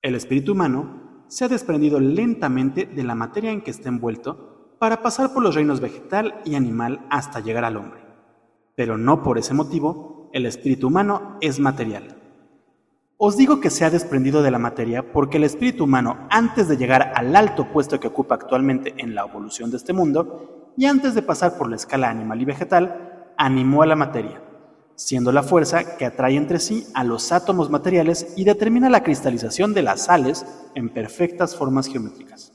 El espíritu humano se ha desprendido lentamente de la materia en que está envuelto para pasar por los reinos vegetal y animal hasta llegar al hombre. Pero no por ese motivo, el espíritu humano es material. Os digo que se ha desprendido de la materia porque el espíritu humano, antes de llegar al alto puesto que ocupa actualmente en la evolución de este mundo, y antes de pasar por la escala animal y vegetal, animó a la materia, siendo la fuerza que atrae entre sí a los átomos materiales y determina la cristalización de las sales en perfectas formas geométricas.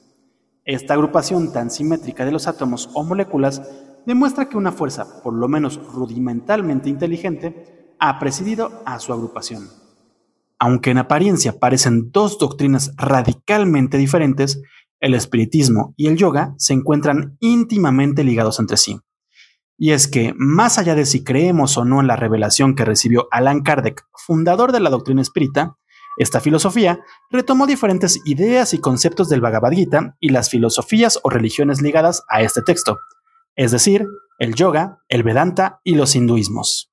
Esta agrupación tan simétrica de los átomos o moléculas demuestra que una fuerza, por lo menos rudimentalmente inteligente, ha presidido a su agrupación. Aunque en apariencia parecen dos doctrinas radicalmente diferentes, el espiritismo y el yoga se encuentran íntimamente ligados entre sí. Y es que, más allá de si creemos o no en la revelación que recibió Alan Kardec, fundador de la doctrina espírita, esta filosofía retomó diferentes ideas y conceptos del Bhagavad Gita y las filosofías o religiones ligadas a este texto, es decir, el yoga, el Vedanta y los hinduismos.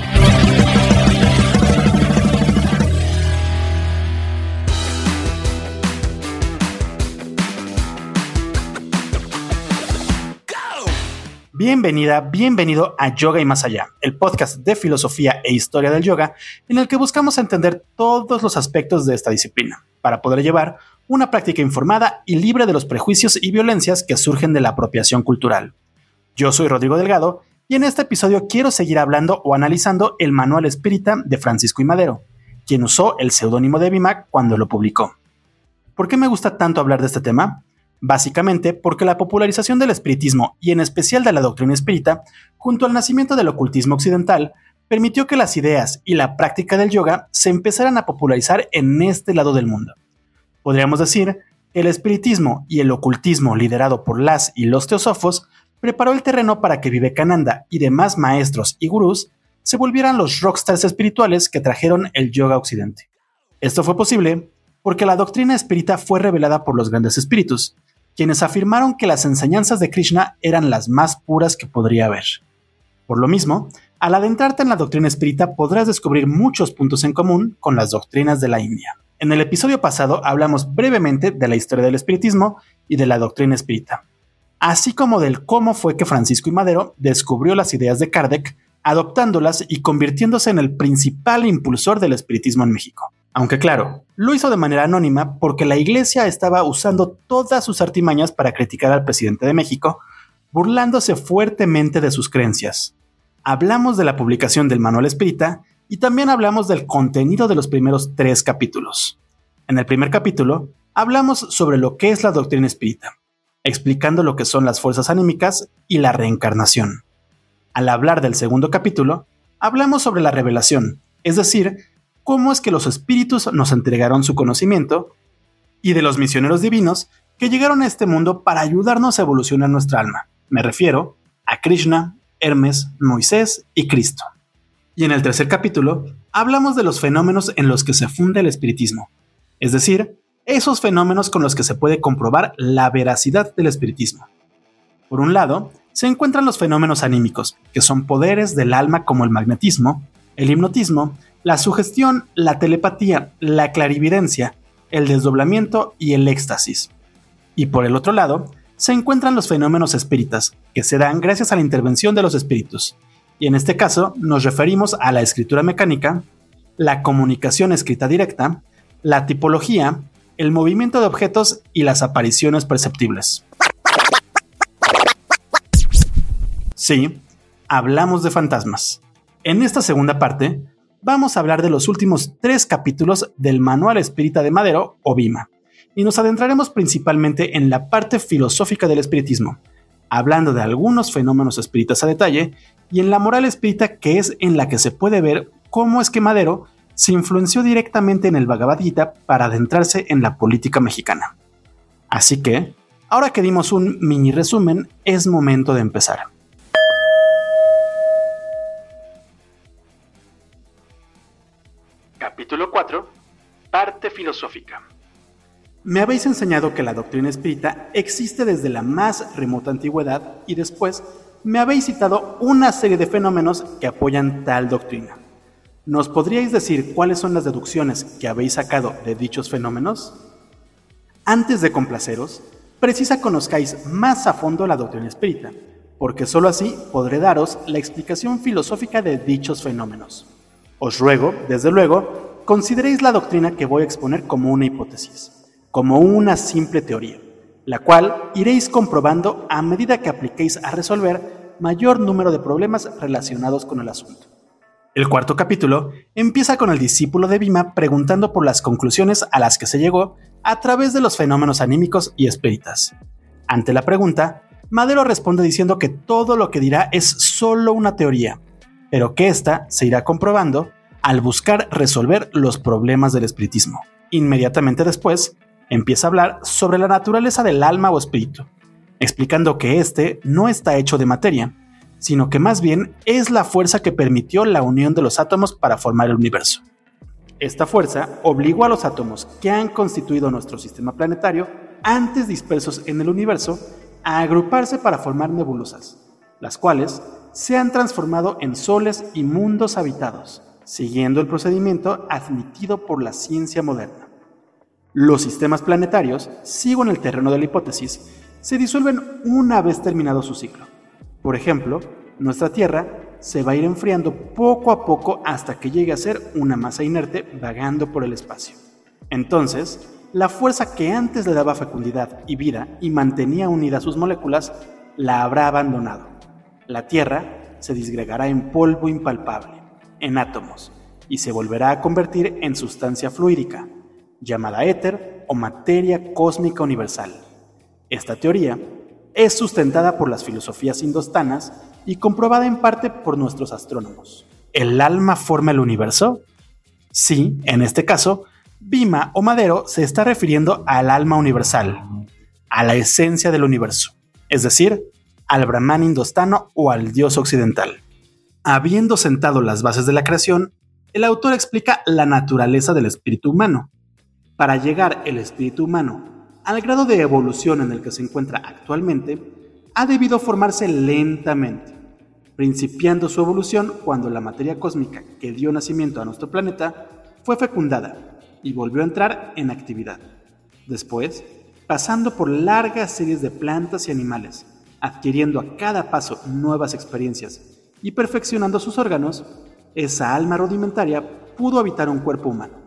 Bienvenida, bienvenido a Yoga y Más Allá, el podcast de filosofía e historia del yoga en el que buscamos entender todos los aspectos de esta disciplina para poder llevar una práctica informada y libre de los prejuicios y violencias que surgen de la apropiación cultural. Yo soy Rodrigo Delgado y en este episodio quiero seguir hablando o analizando el Manual Espírita de Francisco y Madero, quien usó el seudónimo de Bimac cuando lo publicó. ¿Por qué me gusta tanto hablar de este tema? Básicamente porque la popularización del espiritismo y en especial de la doctrina espírita, junto al nacimiento del ocultismo occidental, permitió que las ideas y la práctica del yoga se empezaran a popularizar en este lado del mundo. Podríamos decir que el espiritismo y el ocultismo liderado por las y los teosofos preparó el terreno para que Vivekananda y demás maestros y gurús se volvieran los rockstars espirituales que trajeron el yoga occidente. Esto fue posible porque la doctrina espírita fue revelada por los grandes espíritus, quienes afirmaron que las enseñanzas de Krishna eran las más puras que podría haber. Por lo mismo, al adentrarte en la doctrina espírita podrás descubrir muchos puntos en común con las doctrinas de la India. En el episodio pasado hablamos brevemente de la historia del espiritismo y de la doctrina espírita, así como del cómo fue que Francisco y Madero descubrió las ideas de Kardec, adoptándolas y convirtiéndose en el principal impulsor del espiritismo en México. Aunque claro, lo hizo de manera anónima porque la iglesia estaba usando todas sus artimañas para criticar al presidente de México, burlándose fuertemente de sus creencias. Hablamos de la publicación del Manual Espírita y también hablamos del contenido de los primeros tres capítulos. En el primer capítulo, hablamos sobre lo que es la doctrina espírita, explicando lo que son las fuerzas anímicas y la reencarnación. Al hablar del segundo capítulo, hablamos sobre la revelación, es decir, cómo es que los espíritus nos entregaron su conocimiento y de los misioneros divinos que llegaron a este mundo para ayudarnos a evolucionar nuestra alma. Me refiero a Krishna, Hermes, Moisés y Cristo. Y en el tercer capítulo hablamos de los fenómenos en los que se funda el espiritismo, es decir, esos fenómenos con los que se puede comprobar la veracidad del espiritismo. Por un lado, se encuentran los fenómenos anímicos, que son poderes del alma como el magnetismo, el hipnotismo la sugestión, la telepatía, la clarividencia, el desdoblamiento y el éxtasis. Y por el otro lado, se encuentran los fenómenos espíritas, que se dan gracias a la intervención de los espíritus. Y en este caso nos referimos a la escritura mecánica, la comunicación escrita directa, la tipología, el movimiento de objetos y las apariciones perceptibles. Sí, hablamos de fantasmas. En esta segunda parte vamos a hablar de los últimos tres capítulos del Manual Espírita de Madero o Bima, y nos adentraremos principalmente en la parte filosófica del espiritismo, hablando de algunos fenómenos espíritas a detalle y en la moral espírita que es en la que se puede ver cómo es que Madero se influenció directamente en el Bhagavad Gita para adentrarse en la política mexicana. Así que, ahora que dimos un mini resumen, es momento de empezar. Capítulo 4. Parte filosófica. Me habéis enseñado que la doctrina espírita existe desde la más remota antigüedad y después me habéis citado una serie de fenómenos que apoyan tal doctrina. ¿Nos podríais decir cuáles son las deducciones que habéis sacado de dichos fenómenos? Antes de complaceros, precisa conozcáis más a fondo la doctrina espírita, porque sólo así podré daros la explicación filosófica de dichos fenómenos. Os ruego, desde luego, consideréis la doctrina que voy a exponer como una hipótesis, como una simple teoría, la cual iréis comprobando a medida que apliquéis a resolver mayor número de problemas relacionados con el asunto. El cuarto capítulo empieza con el discípulo de Bima preguntando por las conclusiones a las que se llegó a través de los fenómenos anímicos y espíritas. Ante la pregunta, Madero responde diciendo que todo lo que dirá es solo una teoría, pero que ésta se irá comprobando al buscar resolver los problemas del espiritismo. Inmediatamente después, empieza a hablar sobre la naturaleza del alma o espíritu, explicando que éste no está hecho de materia, sino que más bien es la fuerza que permitió la unión de los átomos para formar el universo. Esta fuerza obligó a los átomos que han constituido nuestro sistema planetario, antes dispersos en el universo, a agruparse para formar nebulosas, las cuales se han transformado en soles y mundos habitados, siguiendo el procedimiento admitido por la ciencia moderna. Los sistemas planetarios, sigo en el terreno de la hipótesis, se disuelven una vez terminado su ciclo. Por ejemplo, nuestra Tierra se va a ir enfriando poco a poco hasta que llegue a ser una masa inerte vagando por el espacio. Entonces, la fuerza que antes le daba fecundidad y vida y mantenía unidas sus moléculas, la habrá abandonado. La Tierra se disgregará en polvo impalpable, en átomos, y se volverá a convertir en sustancia fluídica, llamada éter o materia cósmica universal. Esta teoría es sustentada por las filosofías indostanas y comprobada en parte por nuestros astrónomos. ¿El alma forma el universo? Sí, en este caso, Bima o Madero se está refiriendo al alma universal, a la esencia del universo, es decir, al Brahman indostano o al dios occidental. Habiendo sentado las bases de la creación, el autor explica la naturaleza del espíritu humano. Para llegar el espíritu humano al grado de evolución en el que se encuentra actualmente, ha debido formarse lentamente, principiando su evolución cuando la materia cósmica que dio nacimiento a nuestro planeta fue fecundada y volvió a entrar en actividad. Después, pasando por largas series de plantas y animales, adquiriendo a cada paso nuevas experiencias y perfeccionando sus órganos, esa alma rudimentaria pudo habitar un cuerpo humano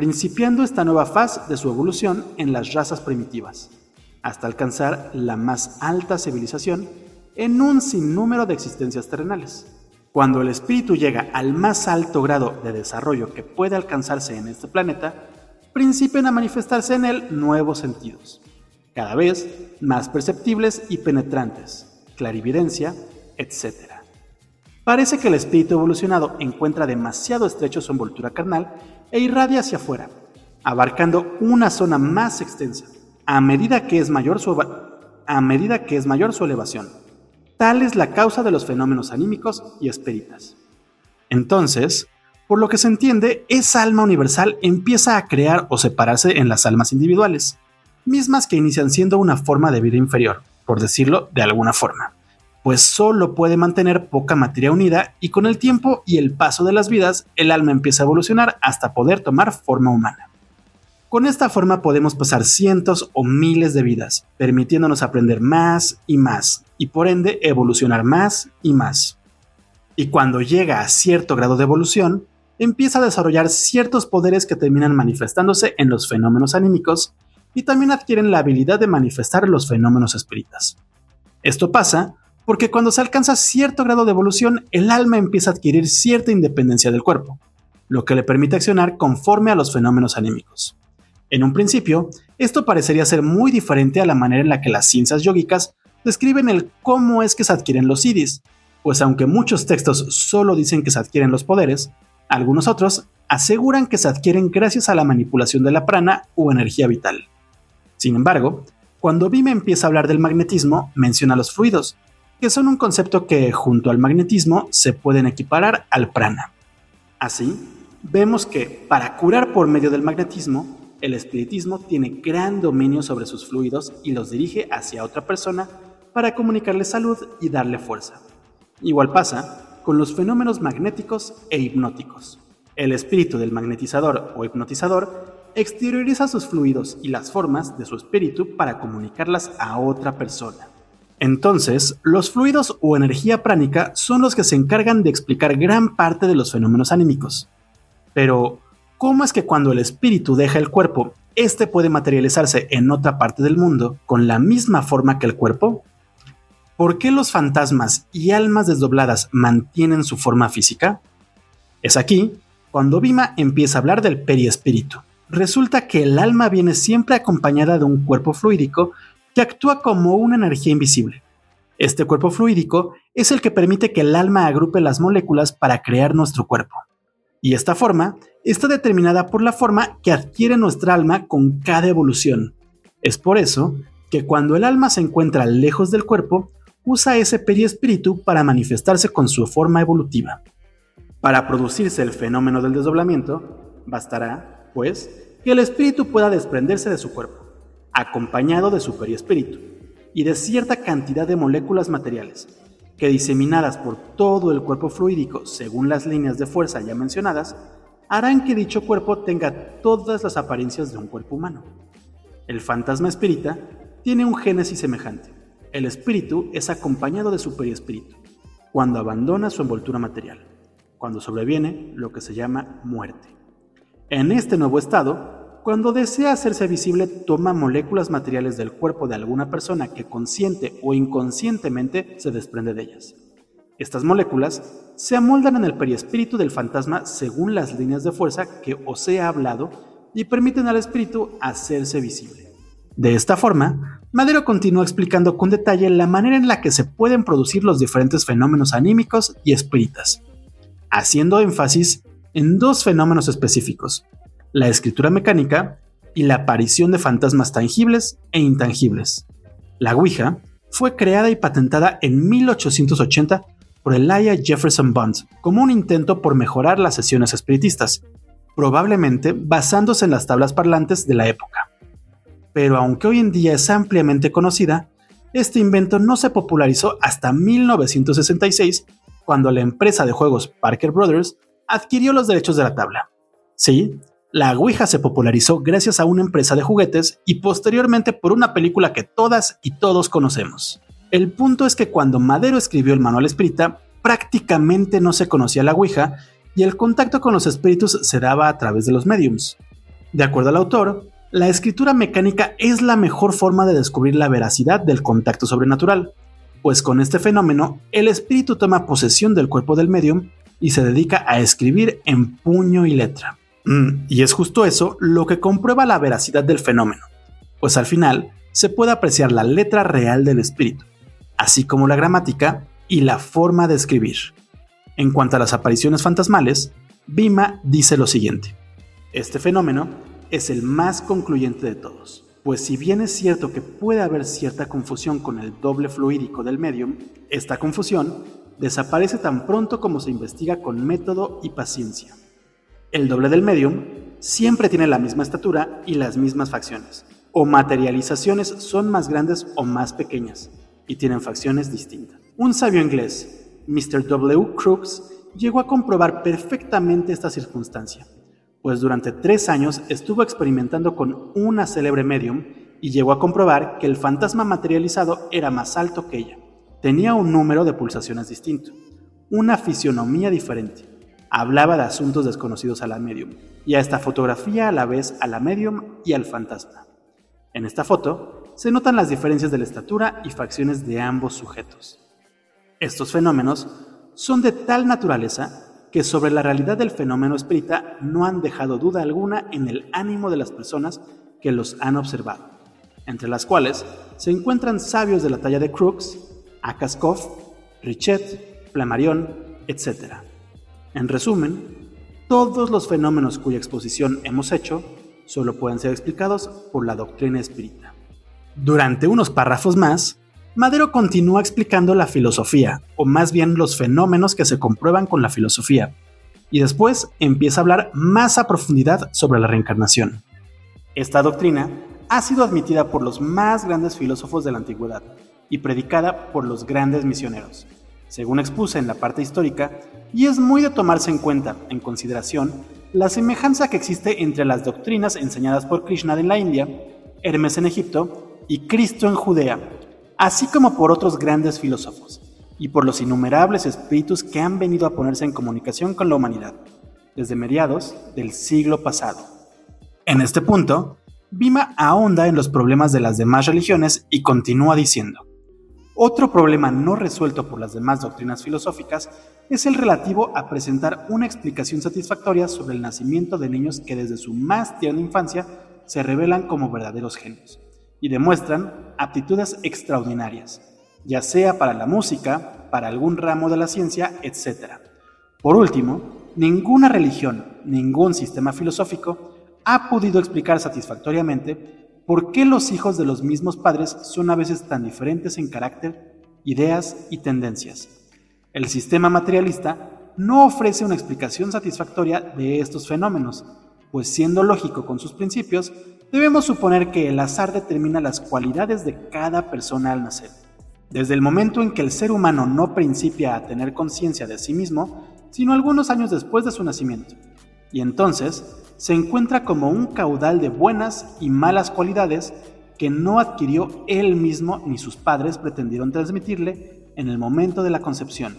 principiando esta nueva fase de su evolución en las razas primitivas, hasta alcanzar la más alta civilización en un sinnúmero de existencias terrenales. Cuando el espíritu llega al más alto grado de desarrollo que puede alcanzarse en este planeta, principian a manifestarse en él nuevos sentidos, cada vez más perceptibles y penetrantes, clarividencia, etc. Parece que el espíritu evolucionado encuentra demasiado estrecho su envoltura carnal e irradia hacia afuera, abarcando una zona más extensa, a medida que es mayor su, a medida que es mayor su elevación. Tal es la causa de los fenómenos anímicos y espíritas. Entonces, por lo que se entiende, esa alma universal empieza a crear o separarse en las almas individuales, mismas que inician siendo una forma de vida inferior, por decirlo de alguna forma pues solo puede mantener poca materia unida y con el tiempo y el paso de las vidas el alma empieza a evolucionar hasta poder tomar forma humana. Con esta forma podemos pasar cientos o miles de vidas, permitiéndonos aprender más y más, y por ende evolucionar más y más. Y cuando llega a cierto grado de evolución, empieza a desarrollar ciertos poderes que terminan manifestándose en los fenómenos anímicos y también adquieren la habilidad de manifestar los fenómenos espíritas. Esto pasa porque cuando se alcanza cierto grado de evolución, el alma empieza a adquirir cierta independencia del cuerpo, lo que le permite accionar conforme a los fenómenos anímicos. En un principio, esto parecería ser muy diferente a la manera en la que las ciencias yógicas describen el cómo es que se adquieren los siddhis, pues aunque muchos textos solo dicen que se adquieren los poderes, algunos otros aseguran que se adquieren gracias a la manipulación de la prana o energía vital. Sin embargo, cuando Bhima empieza a hablar del magnetismo, menciona los fluidos, que son un concepto que, junto al magnetismo, se pueden equiparar al prana. Así, vemos que para curar por medio del magnetismo, el espiritismo tiene gran dominio sobre sus fluidos y los dirige hacia otra persona para comunicarle salud y darle fuerza. Igual pasa con los fenómenos magnéticos e hipnóticos. El espíritu del magnetizador o hipnotizador exterioriza sus fluidos y las formas de su espíritu para comunicarlas a otra persona. Entonces, los fluidos o energía pránica son los que se encargan de explicar gran parte de los fenómenos anímicos. Pero, ¿cómo es que cuando el espíritu deja el cuerpo, éste puede materializarse en otra parte del mundo con la misma forma que el cuerpo? ¿Por qué los fantasmas y almas desdobladas mantienen su forma física? Es aquí cuando Bima empieza a hablar del periespíritu. Resulta que el alma viene siempre acompañada de un cuerpo fluídico que actúa como una energía invisible. Este cuerpo fluídico es el que permite que el alma agrupe las moléculas para crear nuestro cuerpo. Y esta forma está determinada por la forma que adquiere nuestra alma con cada evolución. Es por eso que cuando el alma se encuentra lejos del cuerpo, usa ese periespíritu para manifestarse con su forma evolutiva. Para producirse el fenómeno del desdoblamiento, bastará, pues, que el espíritu pueda desprenderse de su cuerpo, acompañado de su periespíritu, y de cierta cantidad de moléculas materiales, que diseminadas por todo el cuerpo fluídico según las líneas de fuerza ya mencionadas, harán que dicho cuerpo tenga todas las apariencias de un cuerpo humano. El fantasma espírita tiene un génesis semejante. El espíritu es acompañado de su periespíritu, cuando abandona su envoltura material cuando sobreviene lo que se llama muerte. En este nuevo estado, cuando desea hacerse visible, toma moléculas materiales del cuerpo de alguna persona que consciente o inconscientemente se desprende de ellas. Estas moléculas se amoldan en el periespíritu del fantasma según las líneas de fuerza que os he hablado y permiten al espíritu hacerse visible. De esta forma, Madero continúa explicando con detalle la manera en la que se pueden producir los diferentes fenómenos anímicos y espíritas haciendo énfasis en dos fenómenos específicos, la escritura mecánica y la aparición de fantasmas tangibles e intangibles. La Ouija fue creada y patentada en 1880 por Elijah Jefferson Bond como un intento por mejorar las sesiones espiritistas, probablemente basándose en las tablas parlantes de la época. Pero aunque hoy en día es ampliamente conocida, este invento no se popularizó hasta 1966 cuando la empresa de juegos Parker Brothers adquirió los derechos de la tabla. Sí, la Ouija se popularizó gracias a una empresa de juguetes y posteriormente por una película que todas y todos conocemos. El punto es que cuando Madero escribió el manual espírita, prácticamente no se conocía la Ouija y el contacto con los espíritus se daba a través de los mediums. De acuerdo al autor, la escritura mecánica es la mejor forma de descubrir la veracidad del contacto sobrenatural, pues con este fenómeno el espíritu toma posesión del cuerpo del medium y se dedica a escribir en puño y letra. Mm, y es justo eso lo que comprueba la veracidad del fenómeno, pues al final se puede apreciar la letra real del espíritu, así como la gramática y la forma de escribir. En cuanto a las apariciones fantasmales, Bima dice lo siguiente. Este fenómeno es el más concluyente de todos pues si bien es cierto que puede haber cierta confusión con el doble fluídico del medium, esta confusión desaparece tan pronto como se investiga con método y paciencia. El doble del medium siempre tiene la misma estatura y las mismas facciones, o materializaciones son más grandes o más pequeñas, y tienen facciones distintas. Un sabio inglés, Mr. W. Crookes, llegó a comprobar perfectamente esta circunstancia pues durante tres años estuvo experimentando con una célebre medium y llegó a comprobar que el fantasma materializado era más alto que ella. Tenía un número de pulsaciones distinto, una fisionomía diferente, hablaba de asuntos desconocidos a la medium y hasta fotografía a la vez a la medium y al fantasma. En esta foto se notan las diferencias de la estatura y facciones de ambos sujetos. Estos fenómenos son de tal naturaleza que sobre la realidad del fenómeno espírita no han dejado duda alguna en el ánimo de las personas que los han observado, entre las cuales se encuentran sabios de la talla de Crookes, Akaskov, Richet, Flammarion, etc. En resumen, todos los fenómenos cuya exposición hemos hecho solo pueden ser explicados por la doctrina espírita. Durante unos párrafos más, Madero continúa explicando la filosofía, o más bien los fenómenos que se comprueban con la filosofía, y después empieza a hablar más a profundidad sobre la reencarnación. Esta doctrina ha sido admitida por los más grandes filósofos de la antigüedad y predicada por los grandes misioneros, según expuse en la parte histórica, y es muy de tomarse en cuenta, en consideración, la semejanza que existe entre las doctrinas enseñadas por Krishna en la India, Hermes en Egipto y Cristo en Judea, así como por otros grandes filósofos, y por los innumerables espíritus que han venido a ponerse en comunicación con la humanidad, desde mediados del siglo pasado. En este punto, Bima ahonda en los problemas de las demás religiones y continúa diciendo, otro problema no resuelto por las demás doctrinas filosóficas es el relativo a presentar una explicación satisfactoria sobre el nacimiento de niños que desde su más tierna infancia se revelan como verdaderos genios y demuestran aptitudes extraordinarias, ya sea para la música, para algún ramo de la ciencia, etc. Por último, ninguna religión, ningún sistema filosófico ha podido explicar satisfactoriamente por qué los hijos de los mismos padres son a veces tan diferentes en carácter, ideas y tendencias. El sistema materialista no ofrece una explicación satisfactoria de estos fenómenos, pues siendo lógico con sus principios, debemos suponer que el azar determina las cualidades de cada persona al nacer. Desde el momento en que el ser humano no principia a tener conciencia de sí mismo, sino algunos años después de su nacimiento, y entonces se encuentra como un caudal de buenas y malas cualidades que no adquirió él mismo ni sus padres pretendieron transmitirle en el momento de la concepción.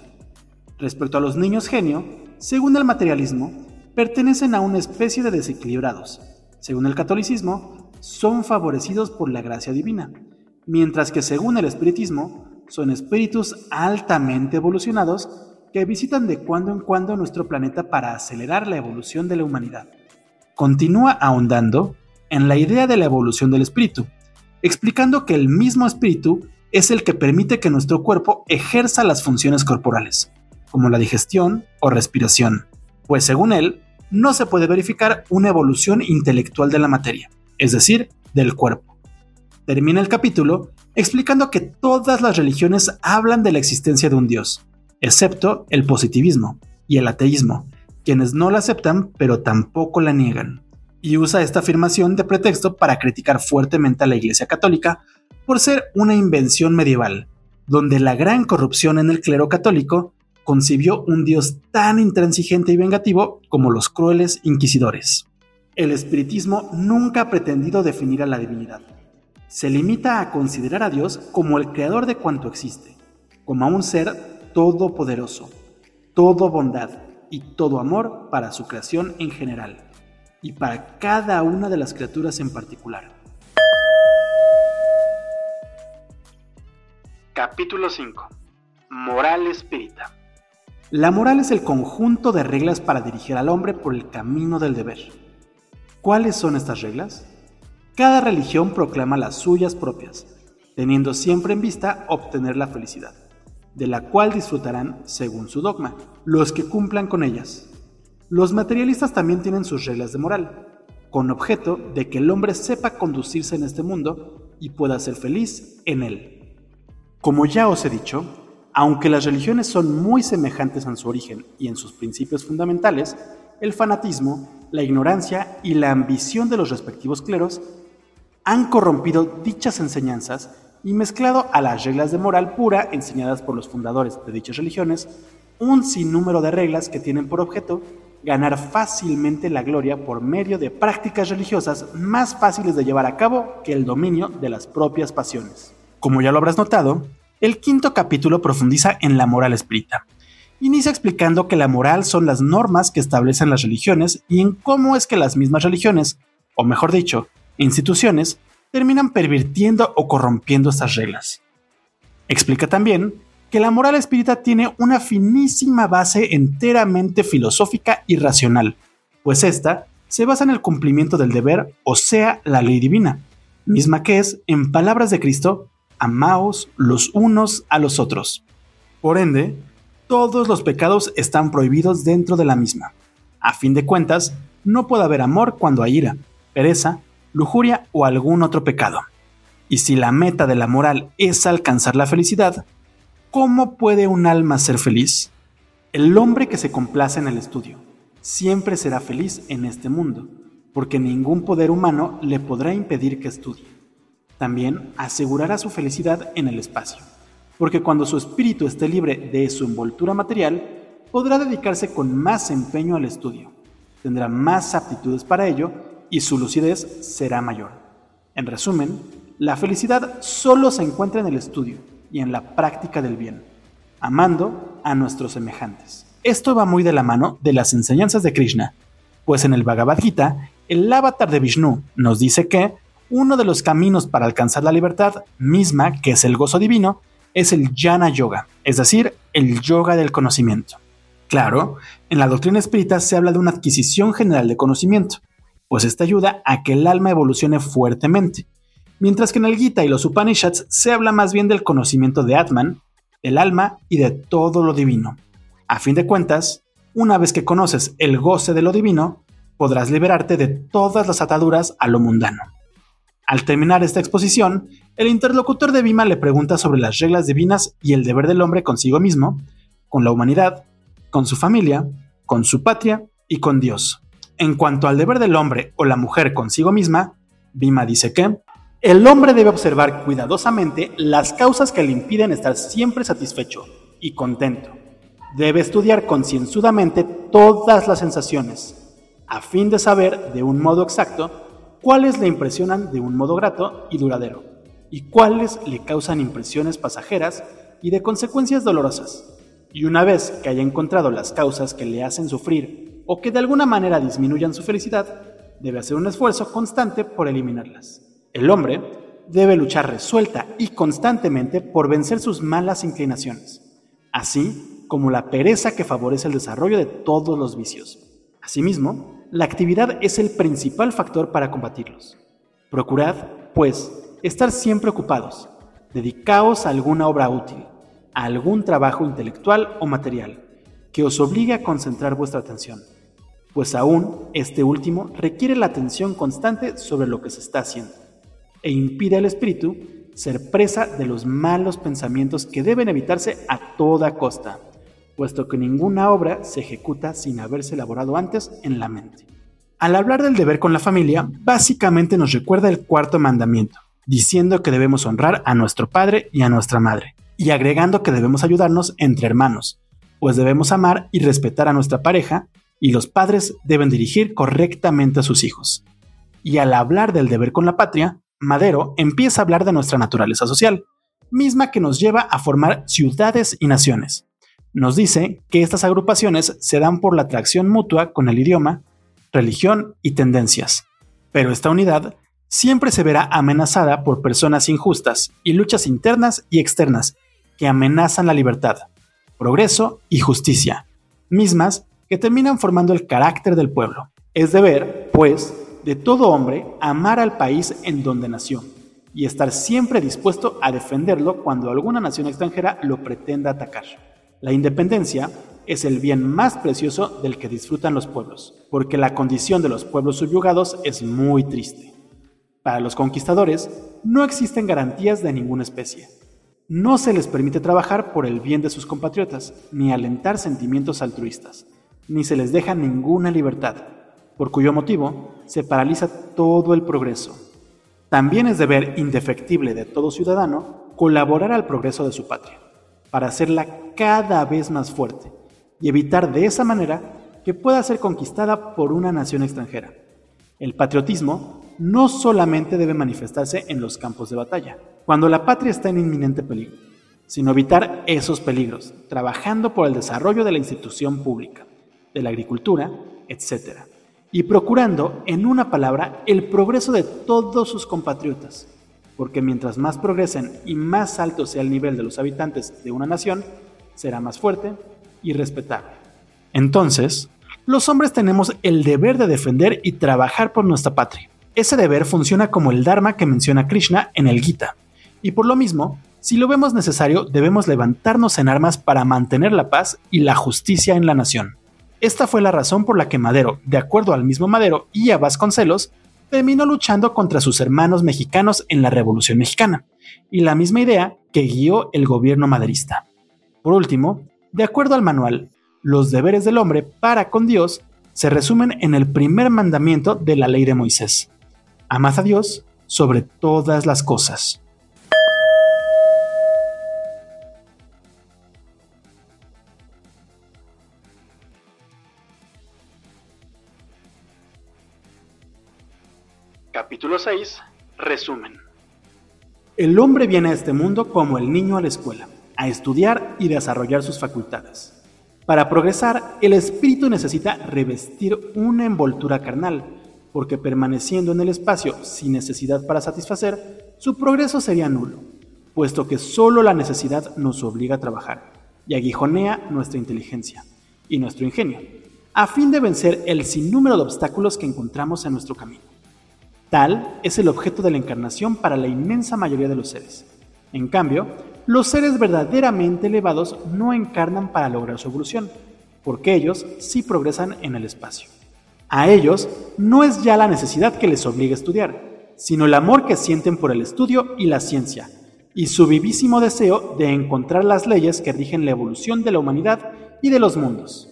Respecto a los niños genio, según el materialismo, pertenecen a una especie de desequilibrados, según el catolicismo, son favorecidos por la gracia divina, mientras que según el espiritismo, son espíritus altamente evolucionados que visitan de cuando en cuando nuestro planeta para acelerar la evolución de la humanidad. Continúa ahondando en la idea de la evolución del espíritu, explicando que el mismo espíritu es el que permite que nuestro cuerpo ejerza las funciones corporales, como la digestión o respiración, pues según él, no se puede verificar una evolución intelectual de la materia, es decir, del cuerpo. Termina el capítulo explicando que todas las religiones hablan de la existencia de un Dios, excepto el positivismo y el ateísmo, quienes no la aceptan pero tampoco la niegan. Y usa esta afirmación de pretexto para criticar fuertemente a la Iglesia Católica por ser una invención medieval, donde la gran corrupción en el clero católico concibió un Dios tan intransigente y vengativo como los crueles inquisidores. El espiritismo nunca ha pretendido definir a la divinidad. Se limita a considerar a Dios como el creador de cuanto existe, como a un ser todopoderoso, todo bondad y todo amor para su creación en general, y para cada una de las criaturas en particular. Capítulo 5. Moral espírita. La moral es el conjunto de reglas para dirigir al hombre por el camino del deber. ¿Cuáles son estas reglas? Cada religión proclama las suyas propias, teniendo siempre en vista obtener la felicidad, de la cual disfrutarán, según su dogma, los que cumplan con ellas. Los materialistas también tienen sus reglas de moral, con objeto de que el hombre sepa conducirse en este mundo y pueda ser feliz en él. Como ya os he dicho, aunque las religiones son muy semejantes en su origen y en sus principios fundamentales, el fanatismo, la ignorancia y la ambición de los respectivos cleros han corrompido dichas enseñanzas y mezclado a las reglas de moral pura enseñadas por los fundadores de dichas religiones un sinnúmero de reglas que tienen por objeto ganar fácilmente la gloria por medio de prácticas religiosas más fáciles de llevar a cabo que el dominio de las propias pasiones. Como ya lo habrás notado, el quinto capítulo profundiza en la moral espírita. Inicia explicando que la moral son las normas que establecen las religiones y en cómo es que las mismas religiones, o mejor dicho, instituciones, terminan pervirtiendo o corrompiendo estas reglas. Explica también que la moral espírita tiene una finísima base enteramente filosófica y racional, pues esta se basa en el cumplimiento del deber, o sea, la ley divina, misma que es, en palabras de Cristo, amaos los unos a los otros. Por ende, todos los pecados están prohibidos dentro de la misma. A fin de cuentas, no puede haber amor cuando hay ira, pereza, lujuria o algún otro pecado. Y si la meta de la moral es alcanzar la felicidad, ¿cómo puede un alma ser feliz? El hombre que se complace en el estudio siempre será feliz en este mundo, porque ningún poder humano le podrá impedir que estudie. También asegurará su felicidad en el espacio, porque cuando su espíritu esté libre de su envoltura material, podrá dedicarse con más empeño al estudio, tendrá más aptitudes para ello y su lucidez será mayor. En resumen, la felicidad solo se encuentra en el estudio y en la práctica del bien, amando a nuestros semejantes. Esto va muy de la mano de las enseñanzas de Krishna, pues en el Bhagavad Gita, el avatar de Vishnu nos dice que uno de los caminos para alcanzar la libertad misma, que es el gozo divino, es el Jnana Yoga, es decir, el yoga del conocimiento. Claro, en la doctrina espírita se habla de una adquisición general de conocimiento, pues esta ayuda a que el alma evolucione fuertemente, mientras que en el Gita y los Upanishads se habla más bien del conocimiento de Atman, del alma y de todo lo divino. A fin de cuentas, una vez que conoces el goce de lo divino, podrás liberarte de todas las ataduras a lo mundano. Al terminar esta exposición, el interlocutor de Bima le pregunta sobre las reglas divinas y el deber del hombre consigo mismo, con la humanidad, con su familia, con su patria y con Dios. En cuanto al deber del hombre o la mujer consigo misma, Bima dice que el hombre debe observar cuidadosamente las causas que le impiden estar siempre satisfecho y contento. Debe estudiar concienzudamente todas las sensaciones, a fin de saber de un modo exacto cuáles le impresionan de un modo grato y duradero, y cuáles le causan impresiones pasajeras y de consecuencias dolorosas. Y una vez que haya encontrado las causas que le hacen sufrir o que de alguna manera disminuyan su felicidad, debe hacer un esfuerzo constante por eliminarlas. El hombre debe luchar resuelta y constantemente por vencer sus malas inclinaciones, así como la pereza que favorece el desarrollo de todos los vicios. Asimismo, la actividad es el principal factor para combatirlos. Procurad, pues, estar siempre ocupados, dedicaos a alguna obra útil, a algún trabajo intelectual o material, que os obligue a concentrar vuestra atención pues aún este último requiere la atención constante sobre lo que se está haciendo e impide al espíritu ser presa de los malos pensamientos que deben evitarse a toda costa, puesto que ninguna obra se ejecuta sin haberse elaborado antes en la mente. Al hablar del deber con la familia, básicamente nos recuerda el cuarto mandamiento, diciendo que debemos honrar a nuestro padre y a nuestra madre, y agregando que debemos ayudarnos entre hermanos, pues debemos amar y respetar a nuestra pareja y los padres deben dirigir correctamente a sus hijos. Y al hablar del deber con la patria, Madero empieza a hablar de nuestra naturaleza social, misma que nos lleva a formar ciudades y naciones. Nos dice que estas agrupaciones se dan por la atracción mutua con el idioma, religión y tendencias. Pero esta unidad siempre se verá amenazada por personas injustas y luchas internas y externas que amenazan la libertad, progreso y justicia, mismas que terminan formando el carácter del pueblo. Es deber, pues, de todo hombre amar al país en donde nació y estar siempre dispuesto a defenderlo cuando alguna nación extranjera lo pretenda atacar. La independencia es el bien más precioso del que disfrutan los pueblos, porque la condición de los pueblos subyugados es muy triste. Para los conquistadores no existen garantías de ninguna especie. No se les permite trabajar por el bien de sus compatriotas, ni alentar sentimientos altruistas ni se les deja ninguna libertad, por cuyo motivo se paraliza todo el progreso. También es deber indefectible de todo ciudadano colaborar al progreso de su patria, para hacerla cada vez más fuerte y evitar de esa manera que pueda ser conquistada por una nación extranjera. El patriotismo no solamente debe manifestarse en los campos de batalla, cuando la patria está en inminente peligro, sino evitar esos peligros, trabajando por el desarrollo de la institución pública de la agricultura, etc. Y procurando, en una palabra, el progreso de todos sus compatriotas, porque mientras más progresen y más alto sea el nivel de los habitantes de una nación, será más fuerte y respetable. Entonces, los hombres tenemos el deber de defender y trabajar por nuestra patria. Ese deber funciona como el Dharma que menciona Krishna en el Gita, y por lo mismo, si lo vemos necesario, debemos levantarnos en armas para mantener la paz y la justicia en la nación. Esta fue la razón por la que Madero, de acuerdo al mismo Madero y a Vasconcelos, terminó luchando contra sus hermanos mexicanos en la Revolución Mexicana, y la misma idea que guió el gobierno maderista. Por último, de acuerdo al manual, los deberes del hombre para con Dios se resumen en el primer mandamiento de la ley de Moisés. Amad a Dios sobre todas las cosas. Capítulo 6. Resumen. El hombre viene a este mundo como el niño a la escuela, a estudiar y desarrollar sus facultades. Para progresar, el espíritu necesita revestir una envoltura carnal, porque permaneciendo en el espacio sin necesidad para satisfacer, su progreso sería nulo, puesto que solo la necesidad nos obliga a trabajar y aguijonea nuestra inteligencia y nuestro ingenio, a fin de vencer el sinnúmero de obstáculos que encontramos en nuestro camino. Tal es el objeto de la encarnación para la inmensa mayoría de los seres. En cambio, los seres verdaderamente elevados no encarnan para lograr su evolución, porque ellos sí progresan en el espacio. A ellos no es ya la necesidad que les obligue a estudiar, sino el amor que sienten por el estudio y la ciencia, y su vivísimo deseo de encontrar las leyes que rigen la evolución de la humanidad y de los mundos.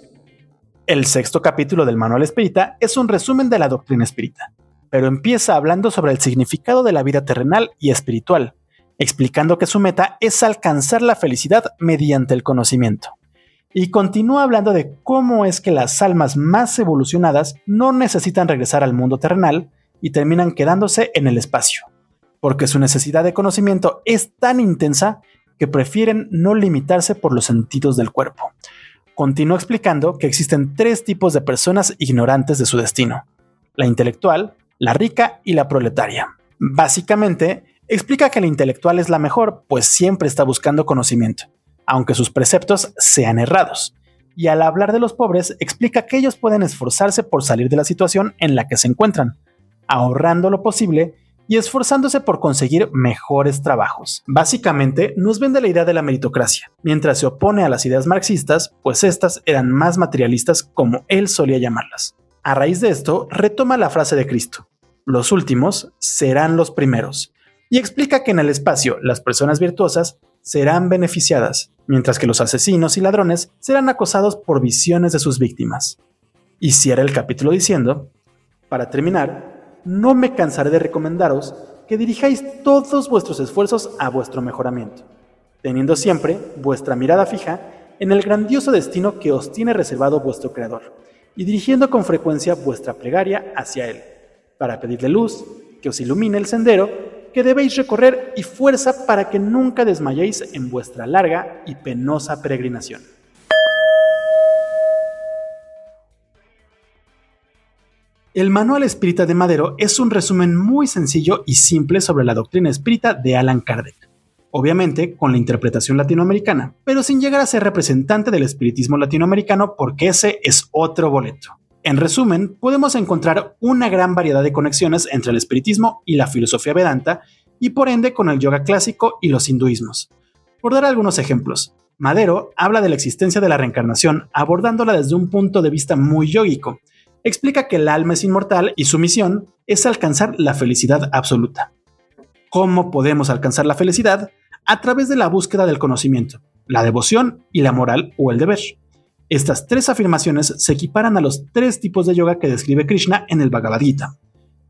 El sexto capítulo del Manual Espírita es un resumen de la doctrina espírita pero empieza hablando sobre el significado de la vida terrenal y espiritual, explicando que su meta es alcanzar la felicidad mediante el conocimiento. Y continúa hablando de cómo es que las almas más evolucionadas no necesitan regresar al mundo terrenal y terminan quedándose en el espacio, porque su necesidad de conocimiento es tan intensa que prefieren no limitarse por los sentidos del cuerpo. Continúa explicando que existen tres tipos de personas ignorantes de su destino. La intelectual, la rica y la proletaria. Básicamente, explica que la intelectual es la mejor, pues siempre está buscando conocimiento, aunque sus preceptos sean errados. Y al hablar de los pobres, explica que ellos pueden esforzarse por salir de la situación en la que se encuentran, ahorrando lo posible y esforzándose por conseguir mejores trabajos. Básicamente, nos vende la idea de la meritocracia, mientras se opone a las ideas marxistas, pues estas eran más materialistas como él solía llamarlas. A raíz de esto, retoma la frase de Cristo, los últimos serán los primeros, y explica que en el espacio las personas virtuosas serán beneficiadas, mientras que los asesinos y ladrones serán acosados por visiones de sus víctimas. Y cierra el capítulo diciendo, para terminar, no me cansaré de recomendaros que dirijáis todos vuestros esfuerzos a vuestro mejoramiento, teniendo siempre vuestra mirada fija en el grandioso destino que os tiene reservado vuestro Creador y dirigiendo con frecuencia vuestra plegaria hacia Él, para pedirle luz, que os ilumine el sendero que debéis recorrer y fuerza para que nunca desmayéis en vuestra larga y penosa peregrinación. El Manual Espírita de Madero es un resumen muy sencillo y simple sobre la doctrina espírita de Alan Kardec obviamente con la interpretación latinoamericana, pero sin llegar a ser representante del espiritismo latinoamericano porque ese es otro boleto. En resumen, podemos encontrar una gran variedad de conexiones entre el espiritismo y la filosofía vedanta y por ende con el yoga clásico y los hinduismos. Por dar algunos ejemplos, Madero habla de la existencia de la reencarnación abordándola desde un punto de vista muy yógico. Explica que el alma es inmortal y su misión es alcanzar la felicidad absoluta. ¿Cómo podemos alcanzar la felicidad? A través de la búsqueda del conocimiento, la devoción y la moral o el deber. Estas tres afirmaciones se equiparan a los tres tipos de yoga que describe Krishna en el Bhagavad Gita.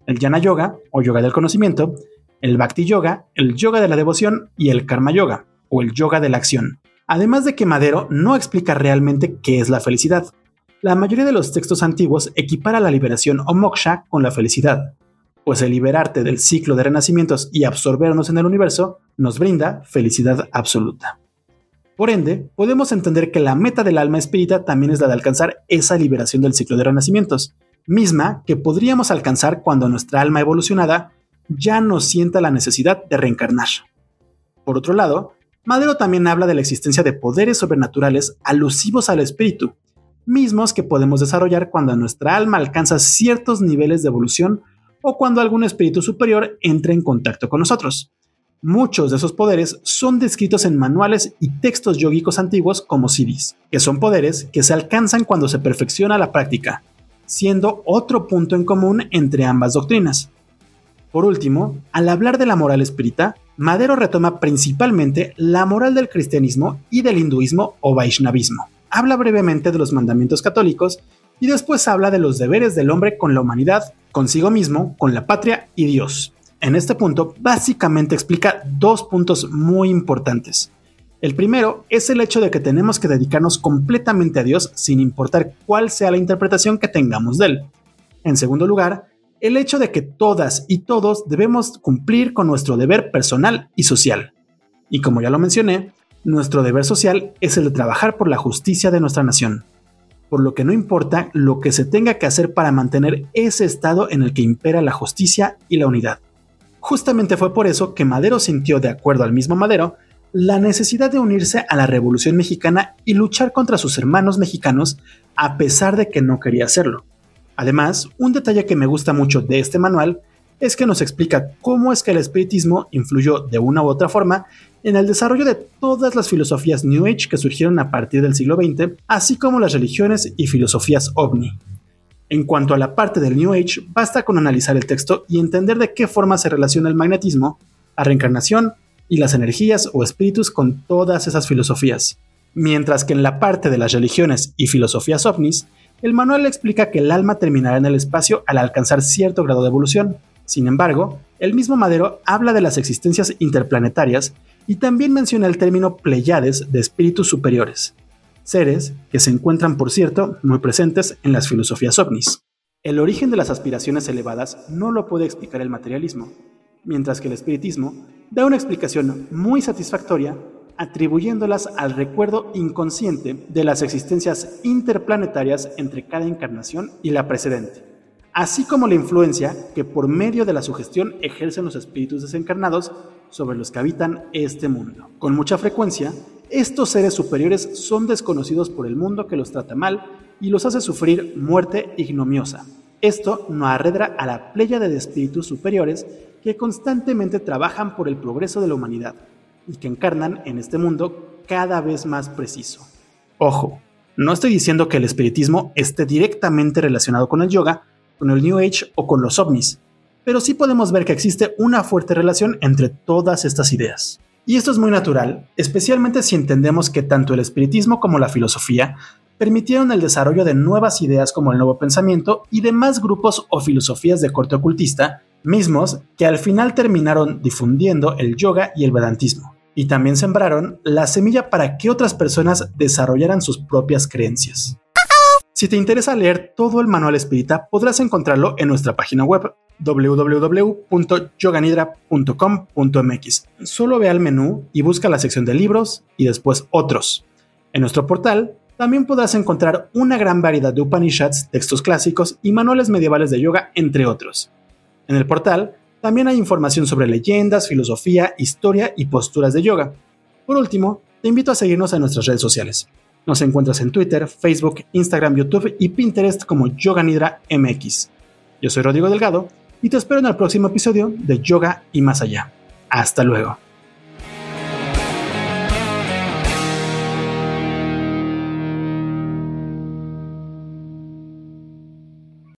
El Jnana Yoga, o yoga del conocimiento, el Bhakti Yoga, el yoga de la devoción y el Karma Yoga, o el yoga de la acción. Además de que Madero no explica realmente qué es la felicidad. La mayoría de los textos antiguos equipara la liberación o moksha con la felicidad, pues el liberarte del ciclo de renacimientos y absorbernos en el universo nos brinda felicidad absoluta. Por ende, podemos entender que la meta del alma espírita también es la de alcanzar esa liberación del ciclo de renacimientos, misma que podríamos alcanzar cuando nuestra alma evolucionada ya no sienta la necesidad de reencarnar. Por otro lado, Madero también habla de la existencia de poderes sobrenaturales alusivos al espíritu, mismos que podemos desarrollar cuando nuestra alma alcanza ciertos niveles de evolución o cuando algún espíritu superior entra en contacto con nosotros. Muchos de esos poderes son descritos en manuales y textos yógicos antiguos como siddhis, que son poderes que se alcanzan cuando se perfecciona la práctica, siendo otro punto en común entre ambas doctrinas. Por último, al hablar de la moral espírita, Madero retoma principalmente la moral del cristianismo y del hinduismo o vaishnavismo. Habla brevemente de los mandamientos católicos y después habla de los deberes del hombre con la humanidad, consigo mismo, con la patria y Dios. En este punto, básicamente explica dos puntos muy importantes. El primero es el hecho de que tenemos que dedicarnos completamente a Dios sin importar cuál sea la interpretación que tengamos de Él. En segundo lugar, el hecho de que todas y todos debemos cumplir con nuestro deber personal y social. Y como ya lo mencioné, nuestro deber social es el de trabajar por la justicia de nuestra nación, por lo que no importa lo que se tenga que hacer para mantener ese estado en el que impera la justicia y la unidad. Justamente fue por eso que Madero sintió, de acuerdo al mismo Madero, la necesidad de unirse a la Revolución Mexicana y luchar contra sus hermanos mexicanos a pesar de que no quería hacerlo. Además, un detalle que me gusta mucho de este manual es que nos explica cómo es que el espiritismo influyó de una u otra forma en el desarrollo de todas las filosofías New Age que surgieron a partir del siglo XX, así como las religiones y filosofías ovni. En cuanto a la parte del New Age, basta con analizar el texto y entender de qué forma se relaciona el magnetismo, la reencarnación y las energías o espíritus con todas esas filosofías. Mientras que en la parte de las religiones y filosofías ovnis, el manual explica que el alma terminará en el espacio al alcanzar cierto grado de evolución. Sin embargo, el mismo Madero habla de las existencias interplanetarias y también menciona el término Pleiades de espíritus superiores, seres que se encuentran, por cierto, muy presentes en las filosofías ovnis. El origen de las aspiraciones elevadas no lo puede explicar el materialismo, mientras que el espiritismo da una explicación muy satisfactoria atribuyéndolas al recuerdo inconsciente de las existencias interplanetarias entre cada encarnación y la precedente, así como la influencia que por medio de la sugestión ejercen los espíritus desencarnados sobre los que habitan este mundo. Con mucha frecuencia, estos seres superiores son desconocidos por el mundo que los trata mal y los hace sufrir muerte ignomiosa. Esto no arredra a la playa de espíritus superiores que constantemente trabajan por el progreso de la humanidad y que encarnan en este mundo cada vez más preciso. Ojo, no estoy diciendo que el espiritismo esté directamente relacionado con el yoga, con el New Age o con los ovnis, pero sí podemos ver que existe una fuerte relación entre todas estas ideas. Y esto es muy natural, especialmente si entendemos que tanto el espiritismo como la filosofía permitieron el desarrollo de nuevas ideas como el nuevo pensamiento y demás grupos o filosofías de corte ocultista, mismos que al final terminaron difundiendo el yoga y el vedantismo, y también sembraron la semilla para que otras personas desarrollaran sus propias creencias. Si te interesa leer todo el manual espírita, podrás encontrarlo en nuestra página web www.yoganidra.com.mx. Solo ve al menú y busca la sección de libros y después otros. En nuestro portal también podrás encontrar una gran variedad de Upanishads, textos clásicos y manuales medievales de yoga, entre otros. En el portal también hay información sobre leyendas, filosofía, historia y posturas de yoga. Por último, te invito a seguirnos en nuestras redes sociales. Nos encuentras en Twitter, Facebook, Instagram, YouTube y Pinterest como Yoga Nidra MX. Yo soy Rodrigo Delgado y te espero en el próximo episodio de Yoga y Más Allá. Hasta luego.